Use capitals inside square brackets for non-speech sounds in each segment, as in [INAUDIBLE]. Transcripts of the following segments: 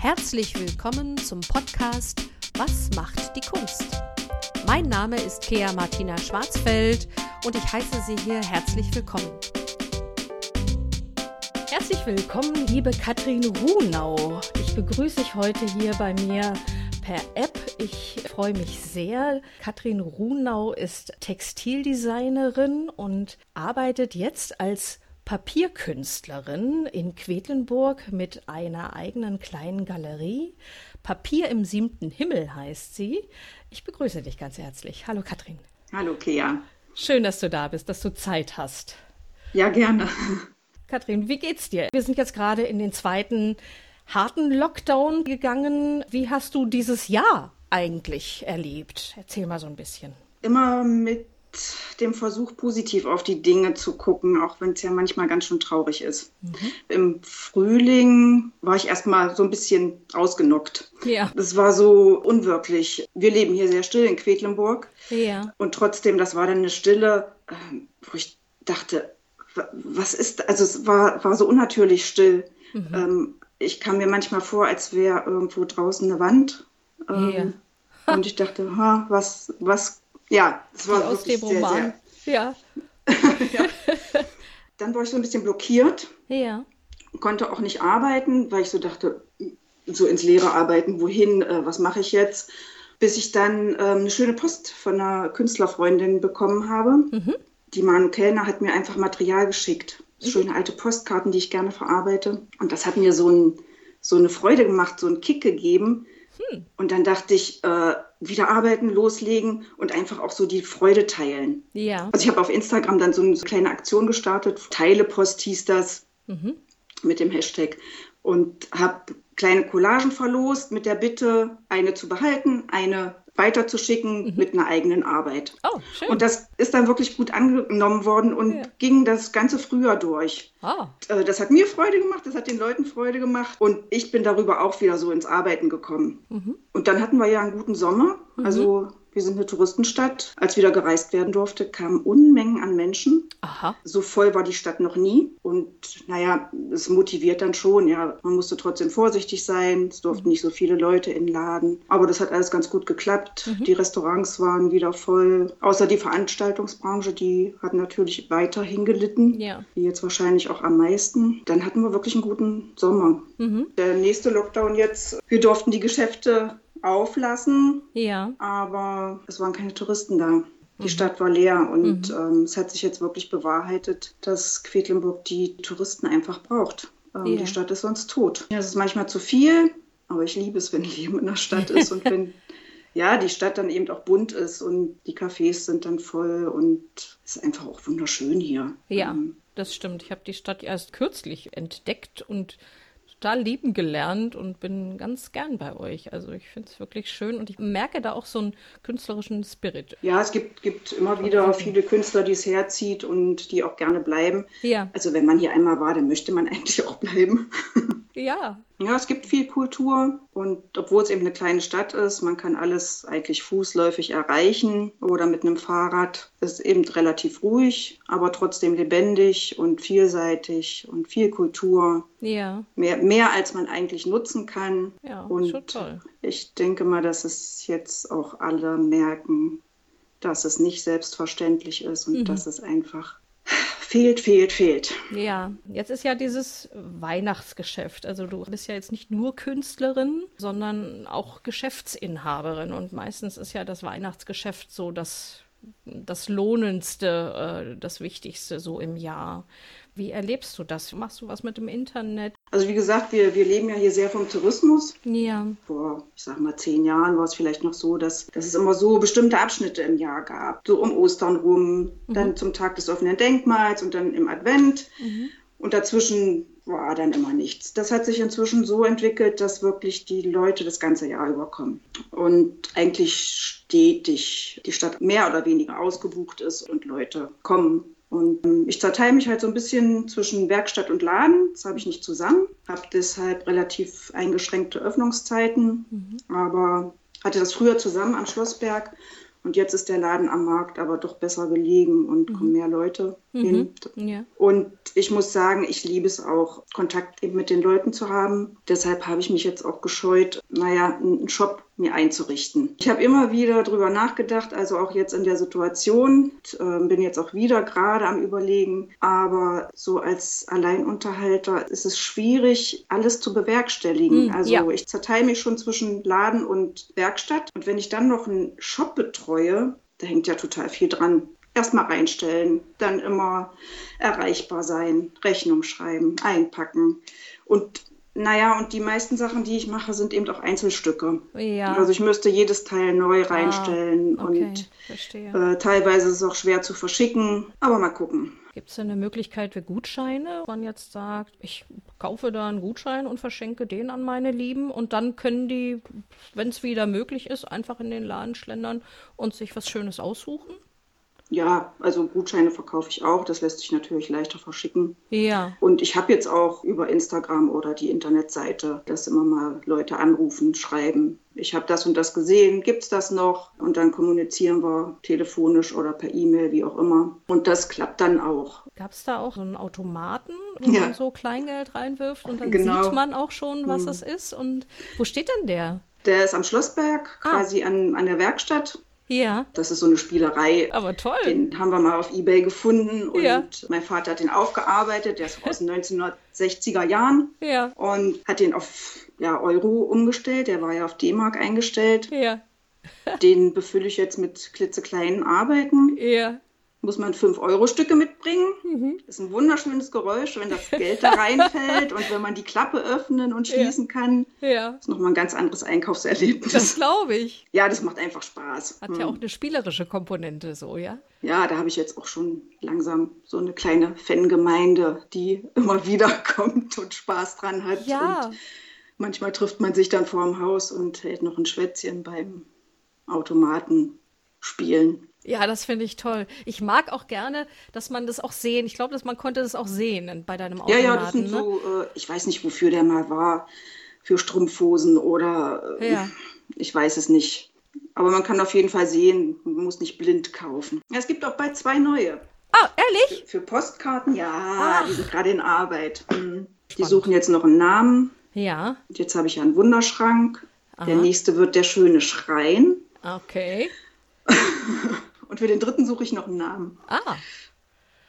Herzlich willkommen zum Podcast Was macht die Kunst? Mein Name ist Kea Martina Schwarzfeld und ich heiße Sie hier herzlich willkommen. Herzlich willkommen, liebe Katrin Runau. Ich begrüße dich heute hier bei mir per App. Ich freue mich sehr. Katrin Runau ist Textildesignerin und arbeitet jetzt als Papierkünstlerin in Quedlinburg mit einer eigenen kleinen Galerie. Papier im siebten Himmel heißt sie. Ich begrüße dich ganz herzlich. Hallo Katrin. Hallo Kea. Schön, dass du da bist, dass du Zeit hast. Ja, gerne. Katrin, wie geht's dir? Wir sind jetzt gerade in den zweiten harten Lockdown gegangen. Wie hast du dieses Jahr eigentlich erlebt? Erzähl mal so ein bisschen. Immer mit dem Versuch, positiv auf die Dinge zu gucken, auch wenn es ja manchmal ganz schön traurig ist. Mhm. Im Frühling war ich erstmal so ein bisschen ausgenockt. Ja. Das war so unwirklich. Wir leben hier sehr still in Quedlinburg. Ja. Und trotzdem, das war dann eine Stille, ähm, wo ich dachte, was ist, also es war, war so unnatürlich still. Mhm. Ähm, ich kam mir manchmal vor, als wäre irgendwo draußen eine Wand. Ähm, ja. und ich dachte, ha, was, was ja, es war aus dem Roman. Sehr, ja. [LAUGHS] ja. Dann war ich so ein bisschen blockiert. Ja. Konnte auch nicht arbeiten, weil ich so dachte, so ins Leere arbeiten, wohin, äh, was mache ich jetzt? Bis ich dann ähm, eine schöne Post von einer Künstlerfreundin bekommen habe. Mhm. Die Manu Kellner hat mir einfach Material geschickt. Mhm. Schöne alte Postkarten, die ich gerne verarbeite. Und das hat mir so, ein, so eine Freude gemacht, so einen Kick gegeben. Hm. Und dann dachte ich, äh, wieder arbeiten, loslegen und einfach auch so die Freude teilen. Ja. Also ich habe auf Instagram dann so eine kleine Aktion gestartet, Teilepost hieß das, mhm. mit dem Hashtag und habe kleine Collagen verlost mit der Bitte, eine zu behalten, eine weiterzuschicken mhm. mit einer eigenen Arbeit. Oh, schön. Und das ist dann wirklich gut angenommen worden und ja. ging das ganze Frühjahr durch. Ah. Äh, das hat mir Freude gemacht, das hat den Leuten Freude gemacht und ich bin darüber auch wieder so ins Arbeiten gekommen. Mhm. Und dann hatten wir ja einen guten Sommer. Mhm. Also wir sind eine Touristenstadt. Als wieder gereist werden durfte, kamen Unmengen an Menschen. Aha. So voll war die Stadt noch nie. Und naja, es motiviert dann schon. Ja, man musste trotzdem vorsichtig sein. Es durften mhm. nicht so viele Leute in den Laden. Aber das hat alles ganz gut geklappt. Mhm. Die Restaurants waren wieder voll. Außer die Veranstaltungsbranche, die hat natürlich weiterhin gelitten. Ja. Die jetzt wahrscheinlich auch am meisten. Dann hatten wir wirklich einen guten Sommer. Mhm. Der nächste Lockdown jetzt, wir durften die Geschäfte auflassen. Ja. Aber es waren keine Touristen da. Die mhm. Stadt war leer und mhm. ähm, es hat sich jetzt wirklich bewahrheitet, dass Quedlinburg die Touristen einfach braucht. Ähm, ja. Die Stadt ist sonst tot. Ja, es ist manchmal zu viel, aber ich liebe es, wenn Leben in der Stadt ist und [LAUGHS] wenn ja, die Stadt dann eben auch bunt ist und die Cafés sind dann voll und es ist einfach auch wunderschön hier. Ja, ähm, das stimmt. Ich habe die Stadt erst kürzlich entdeckt und total lieben gelernt und bin ganz gern bei euch. Also ich finde es wirklich schön und ich merke da auch so einen künstlerischen Spirit. Ja, es gibt, gibt immer wieder viele Künstler, die es herzieht und die auch gerne bleiben. Ja. Also wenn man hier einmal war, dann möchte man [LAUGHS] eigentlich auch bleiben. Ja. Ja, es gibt viel Kultur und obwohl es eben eine kleine Stadt ist, man kann alles eigentlich fußläufig erreichen oder mit einem Fahrrad. Es ist eben relativ ruhig, aber trotzdem lebendig und vielseitig und viel Kultur. Ja. Mehr, mehr als man eigentlich nutzen kann. Ja, und schon toll. Ich denke mal, dass es jetzt auch alle merken, dass es nicht selbstverständlich ist und mhm. dass es einfach fehlt, fehlt, fehlt. Ja, jetzt ist ja dieses Weihnachtsgeschäft. Also du bist ja jetzt nicht nur Künstlerin, sondern auch Geschäftsinhaberin. Und meistens ist ja das Weihnachtsgeschäft so das, das Lohnendste, äh, das Wichtigste so im Jahr. Wie erlebst du das? Machst du was mit dem Internet? Also wie gesagt, wir, wir leben ja hier sehr vom Tourismus. Ja. Vor, ich sag mal, zehn Jahren war es vielleicht noch so, dass, dass es immer so bestimmte Abschnitte im Jahr gab. So um Ostern rum, mhm. dann zum Tag des offenen Denkmals und dann im Advent. Mhm. Und dazwischen war dann immer nichts. Das hat sich inzwischen so entwickelt, dass wirklich die Leute das ganze Jahr überkommen. Und eigentlich stetig die Stadt mehr oder weniger ausgebucht ist und Leute kommen und ähm, ich zerteile mich halt so ein bisschen zwischen Werkstatt und Laden. Das habe ich nicht zusammen. Habe deshalb relativ eingeschränkte Öffnungszeiten, mhm. aber hatte das früher zusammen am Schlossberg. Und jetzt ist der Laden am Markt aber doch besser gelegen und mhm. kommen mehr Leute. Mhm. Ja. Und ich muss sagen, ich liebe es auch, Kontakt eben mit den Leuten zu haben. Deshalb habe ich mich jetzt auch gescheut, naja, einen Shop mir einzurichten. Ich habe immer wieder darüber nachgedacht, also auch jetzt in der Situation, äh, bin jetzt auch wieder gerade am Überlegen, aber so als Alleinunterhalter ist es schwierig, alles zu bewerkstelligen. Mhm, also ja. ich zerteile mich schon zwischen Laden und Werkstatt und wenn ich dann noch einen Shop betreue, da hängt ja total viel dran erstmal reinstellen, dann immer erreichbar sein, Rechnung schreiben, einpacken. Und naja, und die meisten Sachen, die ich mache, sind eben auch Einzelstücke. Ja. Also ich müsste jedes Teil neu ah, reinstellen ah, okay, und äh, teilweise ist es auch schwer zu verschicken, aber mal gucken. Gibt es eine Möglichkeit für Gutscheine? Man jetzt sagt, ich kaufe da einen Gutschein und verschenke den an meine Lieben und dann können die, wenn es wieder möglich ist, einfach in den Laden schlendern und sich was Schönes aussuchen? Ja, also Gutscheine verkaufe ich auch. Das lässt sich natürlich leichter verschicken. Ja. Und ich habe jetzt auch über Instagram oder die Internetseite, dass immer mal Leute anrufen, schreiben. Ich habe das und das gesehen, gibt es das noch? Und dann kommunizieren wir telefonisch oder per E-Mail, wie auch immer. Und das klappt dann auch. Gab es da auch so einen Automaten, wo ja. man so Kleingeld reinwirft und dann genau. sieht man auch schon, was hm. es ist? Und wo steht denn der? Der ist am Schlossberg, ah. quasi an, an der Werkstatt. Ja. Das ist so eine Spielerei. Aber toll. Den haben wir mal auf Ebay gefunden und ja. mein Vater hat den aufgearbeitet. Der ist aus [LAUGHS] den 1960er Jahren. Ja. Und hat den auf ja, Euro umgestellt. Der war ja auf D-Mark eingestellt. Ja. den befülle ich jetzt mit klitzekleinen Arbeiten. Ja muss man 5-Euro-Stücke mitbringen. Mhm. Ist ein wunderschönes Geräusch, wenn das Geld da reinfällt [LAUGHS] und wenn man die Klappe öffnen und schließen ja. kann. Ja. Das ist nochmal ein ganz anderes Einkaufserlebnis. Das glaube ich. Ja, das macht einfach Spaß. Hat hm. ja auch eine spielerische Komponente so, ja? Ja, da habe ich jetzt auch schon langsam so eine kleine Fangemeinde, die immer [LAUGHS] wieder kommt und Spaß dran hat. Ja. Und manchmal trifft man sich dann vor dem Haus und hält noch ein Schwätzchen beim Automaten spielen. Ja, das finde ich toll. Ich mag auch gerne, dass man das auch sehen. Ich glaube, dass man konnte das auch sehen bei deinem Automaten. Ja, ja, das sind ne? so, äh, ich weiß nicht, wofür der mal war. Für Strumpfhosen oder äh, ja. ich weiß es nicht. Aber man kann auf jeden Fall sehen, man muss nicht blind kaufen. Ja, es gibt auch bald zwei neue. Ah, ehrlich? Für, für Postkarten, ja, Ach. die sind gerade in Arbeit. Mhm. Die suchen jetzt noch einen Namen. Ja. Und jetzt habe ich ja einen Wunderschrank. Aha. Der nächste wird der schöne Schrein. Okay. [LAUGHS] Und für den dritten suche ich noch einen Namen. Ah.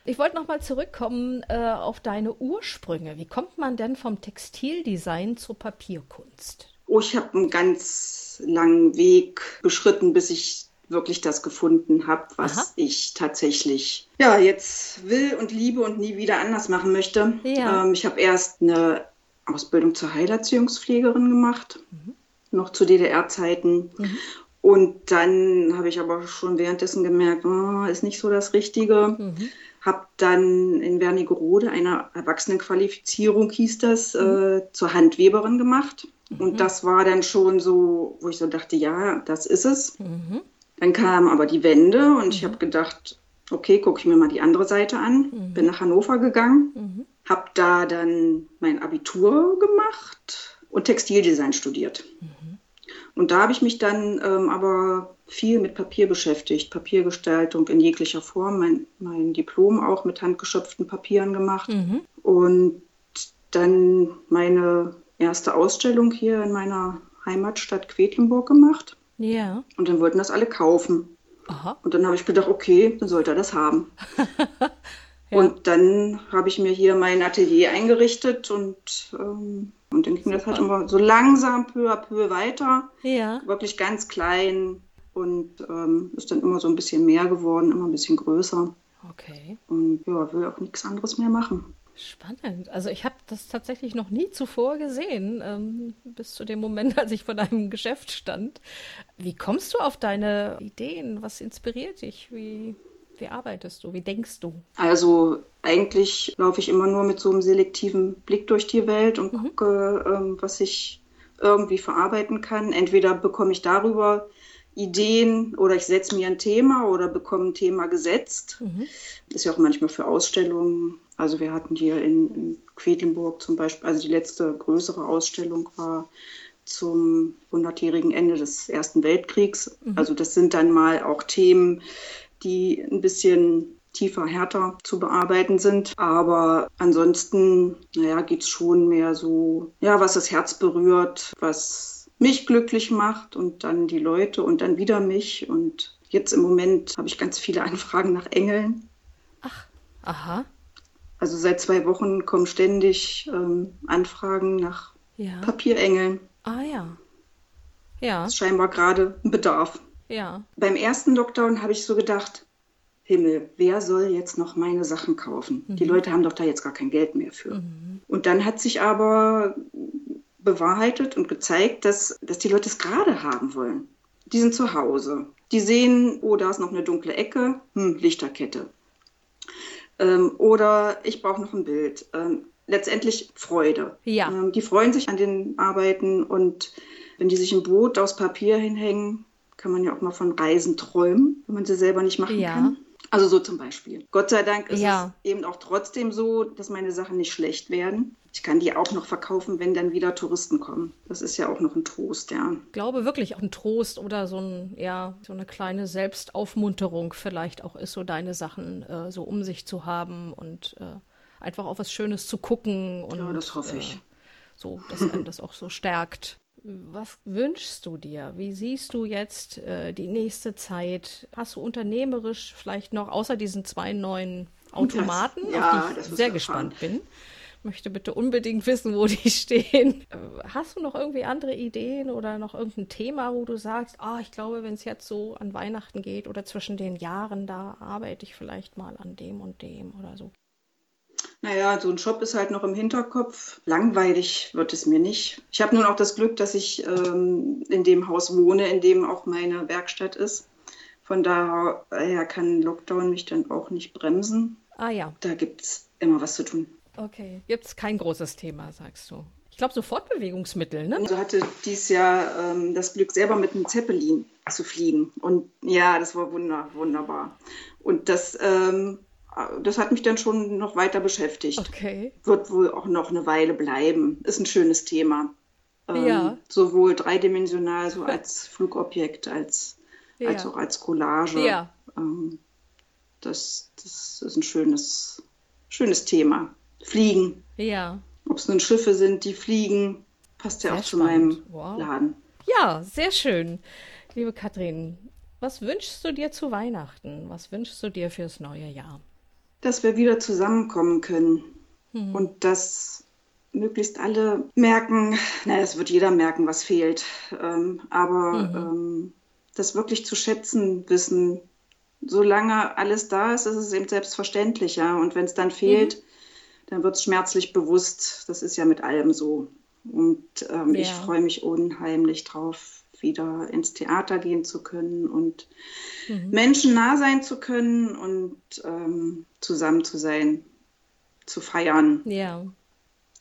Ich wollte noch mal zurückkommen äh, auf deine Ursprünge. Wie kommt man denn vom Textildesign zur Papierkunst? Oh, ich habe einen ganz langen Weg beschritten, bis ich wirklich das gefunden habe, was Aha. ich tatsächlich ja jetzt will und liebe und nie wieder anders machen möchte. Ja. Ähm, ich habe erst eine Ausbildung zur Heilerziehungspflegerin gemacht, mhm. noch zu DDR-Zeiten. Mhm. Und dann habe ich aber schon währenddessen gemerkt, oh, ist nicht so das Richtige. Mhm. Habe dann in Wernigerode eine Erwachsenenqualifizierung, hieß das, mhm. äh, zur Handweberin gemacht. Mhm. Und das war dann schon so, wo ich so dachte, ja, das ist es. Mhm. Dann kam aber die Wende und ich mhm. habe gedacht, okay, gucke ich mir mal die andere Seite an. Mhm. Bin nach Hannover gegangen, habe da dann mein Abitur gemacht und Textildesign studiert. Und da habe ich mich dann ähm, aber viel mit Papier beschäftigt, Papiergestaltung in jeglicher Form, mein, mein Diplom auch mit handgeschöpften Papieren gemacht mhm. und dann meine erste Ausstellung hier in meiner Heimatstadt Quedlinburg gemacht. Ja. Und dann wollten das alle kaufen. Aha. Und dann habe ich gedacht, okay, dann sollte er das haben. [LAUGHS] ja. Und dann habe ich mir hier mein Atelier eingerichtet und ähm, und dann ging das halt immer so langsam, peu à peu weiter. Ja. Wirklich ganz klein und ähm, ist dann immer so ein bisschen mehr geworden, immer ein bisschen größer. Okay. Und ja, will auch nichts anderes mehr machen. Spannend. Also ich habe das tatsächlich noch nie zuvor gesehen, ähm, bis zu dem Moment, [LAUGHS] als ich vor deinem Geschäft stand. Wie kommst du auf deine Ideen? Was inspiriert dich? Wie, wie arbeitest du? Wie denkst du? Also eigentlich laufe ich immer nur mit so einem selektiven Blick durch die Welt und mhm. gucke, ähm, was ich irgendwie verarbeiten kann. Entweder bekomme ich darüber Ideen oder ich setze mir ein Thema oder bekomme ein Thema gesetzt. Mhm. Das ist ja auch manchmal für Ausstellungen. Also wir hatten hier in, in Quedlinburg zum Beispiel, also die letzte größere Ausstellung war zum 100-jährigen Ende des Ersten Weltkriegs. Mhm. Also das sind dann mal auch Themen, die ein bisschen tiefer, härter zu bearbeiten sind. Aber ansonsten, naja, geht es schon mehr so, ja, was das Herz berührt, was mich glücklich macht und dann die Leute und dann wieder mich. Und jetzt im Moment habe ich ganz viele [LAUGHS] Anfragen nach Engeln. Ach, aha. Also seit zwei Wochen kommen ständig ähm, Anfragen nach ja. Papierengeln. Ah ja. Ja. Das ist scheinbar gerade ein Bedarf. Ja. Beim ersten Lockdown habe ich so gedacht, Himmel, wer soll jetzt noch meine Sachen kaufen? Mhm. Die Leute haben doch da jetzt gar kein Geld mehr für. Mhm. Und dann hat sich aber bewahrheitet und gezeigt, dass, dass die Leute es gerade haben wollen. Die sind zu Hause. Die sehen, oh, da ist noch eine dunkle Ecke, hm, Lichterkette. Ähm, oder ich brauche noch ein Bild. Ähm, letztendlich Freude. Ja. Ähm, die freuen sich an den Arbeiten und wenn die sich ein Boot aus Papier hinhängen, kann man ja auch mal von Reisen träumen, wenn man sie selber nicht machen ja. kann. Also so zum Beispiel. Gott sei Dank ist ja. es eben auch trotzdem so, dass meine Sachen nicht schlecht werden. Ich kann die auch noch verkaufen, wenn dann wieder Touristen kommen. Das ist ja auch noch ein Trost, ja. Ich glaube wirklich auch ein Trost oder so, ein, ja, so eine kleine Selbstaufmunterung vielleicht auch ist, so deine Sachen äh, so um sich zu haben und äh, einfach auf was Schönes zu gucken. Und, ja, das hoffe ich. Äh, so, dass einem das auch so stärkt. Was wünschst du dir? Wie siehst du jetzt äh, die nächste Zeit? Hast du unternehmerisch vielleicht noch außer diesen zwei neuen Automaten, das, ja, auf die ich sehr gespannt bin? Möchte bitte unbedingt wissen, wo die [LAUGHS] stehen. Hast du noch irgendwie andere Ideen oder noch irgendein Thema, wo du sagst, ah, oh, ich glaube, wenn es jetzt so an Weihnachten geht oder zwischen den Jahren, da arbeite ich vielleicht mal an dem und dem oder so? Naja, so ein Job ist halt noch im Hinterkopf. Langweilig wird es mir nicht. Ich habe nun auch das Glück, dass ich ähm, in dem Haus wohne, in dem auch meine Werkstatt ist. Von daher kann Lockdown mich dann auch nicht bremsen. Ah ja. Da gibt es immer was zu tun. Okay, gibt es kein großes Thema, sagst du. Ich glaube, so Fortbewegungsmittel, ne? Also hatte dieses Jahr ähm, das Glück, selber mit einem Zeppelin zu fliegen. Und ja, das war wunder, wunderbar. Und das ähm, das hat mich dann schon noch weiter beschäftigt. Okay. Wird wohl auch noch eine Weile bleiben. Ist ein schönes Thema. Ähm, ja. Sowohl dreidimensional, so als [LAUGHS] Flugobjekt, als, ja. als auch als Collage. Ja. Ähm, das, das ist ein schönes, schönes Thema. Fliegen. Ja. Ob es nun Schiffe sind, die fliegen, passt ja sehr auch spannend. zu meinem wow. Laden. Ja, sehr schön. Liebe Katrin, was wünschst du dir zu Weihnachten? Was wünschst du dir fürs neue Jahr? Dass wir wieder zusammenkommen können mhm. und dass möglichst alle merken, naja, es wird jeder merken, was fehlt, ähm, aber mhm. ähm, das wirklich zu schätzen wissen, solange alles da ist, ist es eben selbstverständlich, ja, und wenn es dann fehlt, mhm. dann wird es schmerzlich bewusst, das ist ja mit allem so. Und ähm, ja. ich freue mich unheimlich drauf, wieder ins Theater gehen zu können und mhm. Menschen nah sein zu können und ähm, zusammen zu sein, zu feiern. Ja.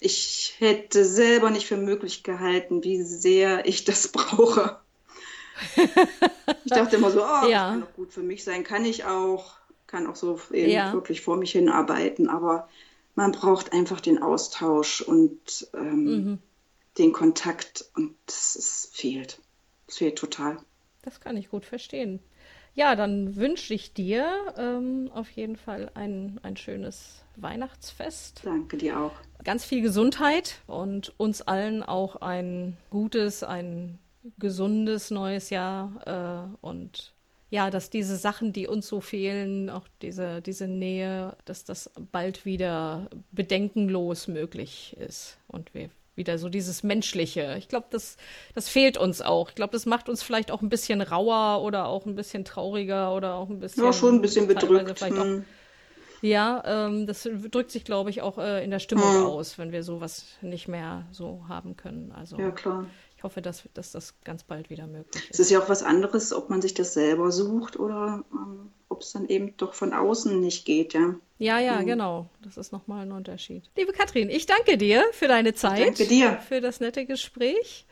Ich hätte selber nicht für möglich gehalten, wie sehr ich das [LAUGHS] brauche. ich dachte immer so, oh, ja. das kann doch gut für mich sein, kann ich auch, kann auch so ja. wirklich vor mich hinarbeiten, aber man braucht einfach den Austausch und ähm, mhm. den Kontakt und das fehlt. Es fehlt total. Das kann ich gut verstehen. Ja, dann wünsche ich dir ähm, auf jeden Fall ein, ein schönes Weihnachtsfest. Danke dir auch. Ganz viel Gesundheit und uns allen auch ein gutes, ein gesundes neues Jahr äh, und ja, dass diese Sachen, die uns so fehlen, auch diese, diese Nähe, dass das bald wieder bedenkenlos möglich ist und wir wieder so dieses Menschliche. Ich glaube, das, das fehlt uns auch. Ich glaube, das macht uns vielleicht auch ein bisschen rauer oder auch ein bisschen trauriger oder auch ein bisschen. Ja, schon ein bisschen bedrückt. Auch, hm. ja, ähm, das drückt sich, glaube ich, auch äh, in der Stimmung hm. aus, wenn wir sowas nicht mehr so haben können. Also, ja, klar. Ich hoffe, dass, dass das ganz bald wieder möglich ist. Es ist ja auch was anderes, ob man sich das selber sucht oder ähm, ob es dann eben doch von außen nicht geht, ja. Ja, ja, mhm. genau. Das ist nochmal ein Unterschied. Liebe Katrin, ich danke dir für deine Zeit. Danke dir. Für das nette Gespräch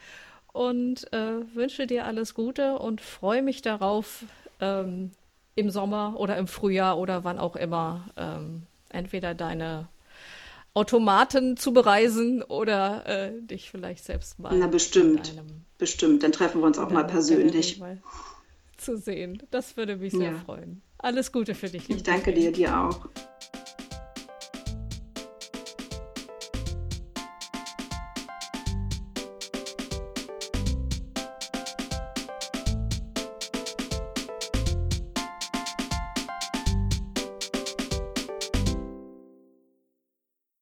und äh, wünsche dir alles Gute und freue mich darauf, ähm, im Sommer oder im Frühjahr oder wann auch immer ähm, entweder deine Automaten zu bereisen oder äh, dich vielleicht selbst mal. Na, bestimmt. Bestimmt. Dann treffen wir uns auch mal persönlich. Mal zu sehen. Das würde mich sehr ja. freuen. Alles Gute für dich. Ich danke dir, dir auch.